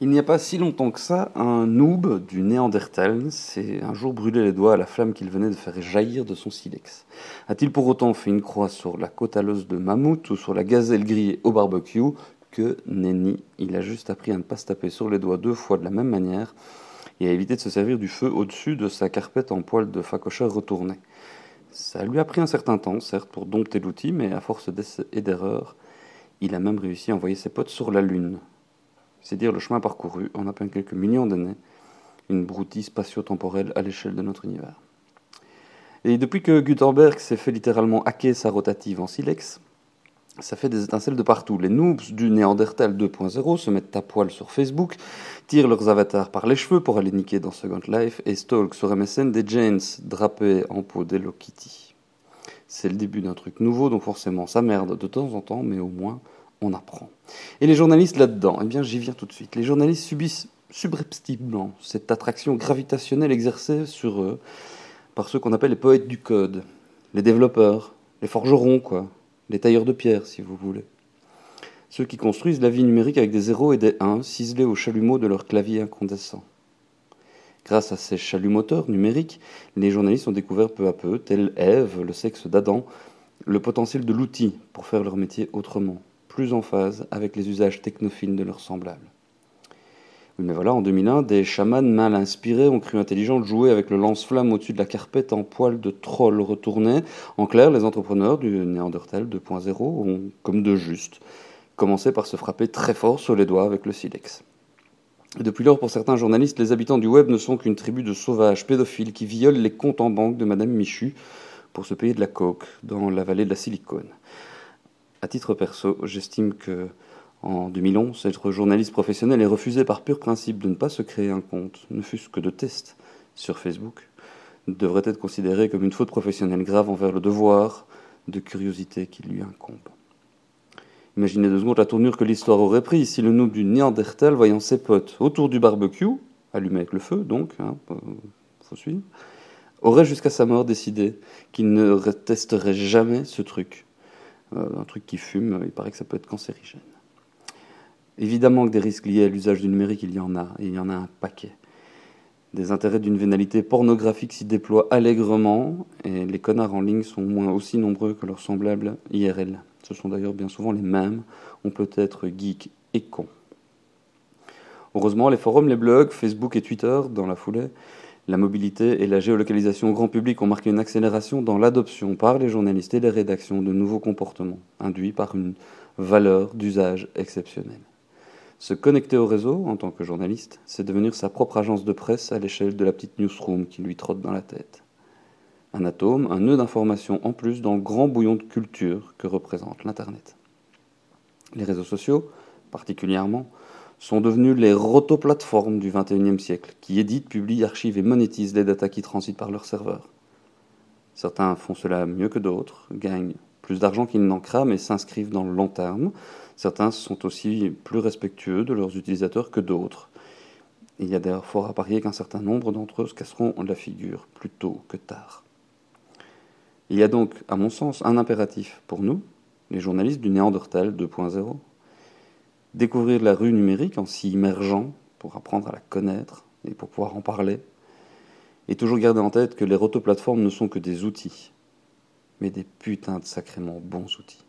Il n'y a pas si longtemps que ça, un noob du Néandertal s'est un jour brûlé les doigts à la flamme qu'il venait de faire jaillir de son silex. A-t-il pour autant fait une croix sur la côte à l'os de mammouth ou sur la gazelle grillée au barbecue? Que nenni, il a juste appris à ne pas se taper sur les doigts deux fois de la même manière et à éviter de se servir du feu au-dessus de sa carpette en poil de facocheur retourné. Ça lui a pris un certain temps, certes, pour dompter l'outil, mais à force d'essais et d'erreurs, il a même réussi à envoyer ses potes sur la Lune, c'est dire le chemin parcouru en à peine quelques millions d'années, une broutille spatio-temporelle à l'échelle de notre univers. Et depuis que Gutenberg s'est fait littéralement hacker sa rotative en silex, ça fait des étincelles de partout. Les noobs du Néandertal 2.0 se mettent à poil sur Facebook, tirent leurs avatars par les cheveux pour aller niquer dans Second Life et stalk sur MSN des Janes drapés en peau d'Hello Kitty. C'est le début d'un truc nouveau, donc forcément ça merde de temps en temps, mais au moins on apprend. Et les journalistes là-dedans, eh bien j'y viens tout de suite. Les journalistes subissent subrepticement cette attraction gravitationnelle exercée sur eux par ceux qu'on appelle les poètes du code, les développeurs, les forgerons, quoi, les tailleurs de pierre, si vous voulez. Ceux qui construisent la vie numérique avec des zéros et des 1 ciselés au chalumeau de leur clavier incandescent. Grâce à ces chalumoteurs numériques, les journalistes ont découvert peu à peu, tel Ève, le sexe d'Adam, le potentiel de l'outil pour faire leur métier autrement plus en phase avec les usages technophiles de leurs semblables. Mais voilà, en 2001, des chamans mal inspirés ont cru intelligent de jouer avec le lance-flamme au-dessus de la carpette en poil de troll retourné. En clair, les entrepreneurs du Néandertal 2.0 ont, comme de juste, commencé par se frapper très fort sur les doigts avec le silex. depuis lors, pour certains journalistes, les habitants du web ne sont qu'une tribu de sauvages pédophiles qui violent les comptes en banque de Madame Michu pour se payer de la coke dans la vallée de la Silicone à titre perso, j'estime que en 2011, être journaliste professionnel est refusé par pur principe de ne pas se créer un compte, ne fût-ce que de test, sur Facebook, devrait être considéré comme une faute professionnelle grave envers le devoir de curiosité qui lui incombe. Imaginez deux secondes la tournure que l'histoire aurait pris si le noob du Néandertal, voyant ses potes autour du barbecue, allumé avec le feu donc, hein, faut suivre, aurait jusqu'à sa mort décidé qu'il ne testerait jamais ce truc euh, un truc qui fume, il paraît que ça peut être cancérigène. Évidemment que des risques liés à l'usage du numérique, il y en a, et il y en a un paquet. Des intérêts d'une vénalité pornographique s'y déploient allègrement, et les connards en ligne sont moins aussi nombreux que leurs semblables IRL. Ce sont d'ailleurs bien souvent les mêmes, on peut être geek et con. Heureusement, les forums, les blogs, Facebook et Twitter, dans la foulée, la mobilité et la géolocalisation au grand public ont marqué une accélération dans l'adoption par les journalistes et les rédactions de nouveaux comportements, induits par une valeur d'usage exceptionnelle. Se connecter au réseau en tant que journaliste, c'est devenir sa propre agence de presse à l'échelle de la petite newsroom qui lui trotte dans la tête. Un atome, un nœud d'information en plus dans le grand bouillon de culture que représente l'Internet. Les réseaux sociaux, particulièrement, sont devenus les rotoplateformes du XXIe siècle, qui éditent, publient, archivent et monétisent les datas qui transitent par leurs serveurs. Certains font cela mieux que d'autres, gagnent plus d'argent qu'ils n'en crament et s'inscrivent dans le long terme. Certains sont aussi plus respectueux de leurs utilisateurs que d'autres. Il y a d'ailleurs fort à parier qu'un certain nombre d'entre eux se casseront la figure plus tôt que tard. Il y a donc, à mon sens, un impératif pour nous, les journalistes du Néandertal 2.0, découvrir la rue numérique en s'y immergeant pour apprendre à la connaître et pour pouvoir en parler. Et toujours garder en tête que les rotoplateformes ne sont que des outils, mais des putains de sacrément bons outils.